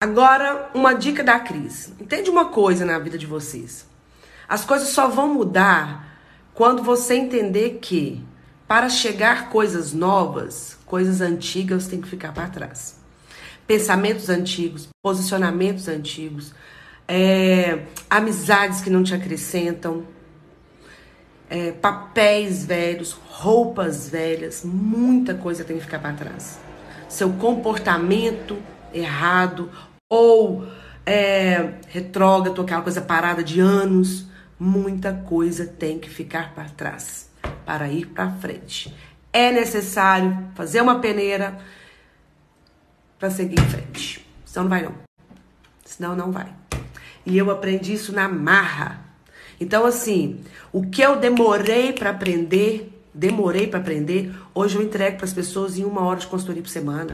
Agora, uma dica da Cris. Entende uma coisa na vida de vocês. As coisas só vão mudar quando você entender que para chegar coisas novas, coisas antigas têm que ficar para trás. Pensamentos antigos, posicionamentos antigos, é, amizades que não te acrescentam, é, papéis velhos, roupas velhas, muita coisa tem que ficar para trás. Seu comportamento errado ou é, retrógrado, aquela coisa parada de anos, muita coisa tem que ficar para trás para ir para frente. É necessário fazer uma peneira para seguir em frente. Senão não vai não. Senão não vai. E eu aprendi isso na marra. Então assim, o que eu demorei para aprender, demorei para aprender, hoje eu entrego para as pessoas em uma hora de consultoria por semana.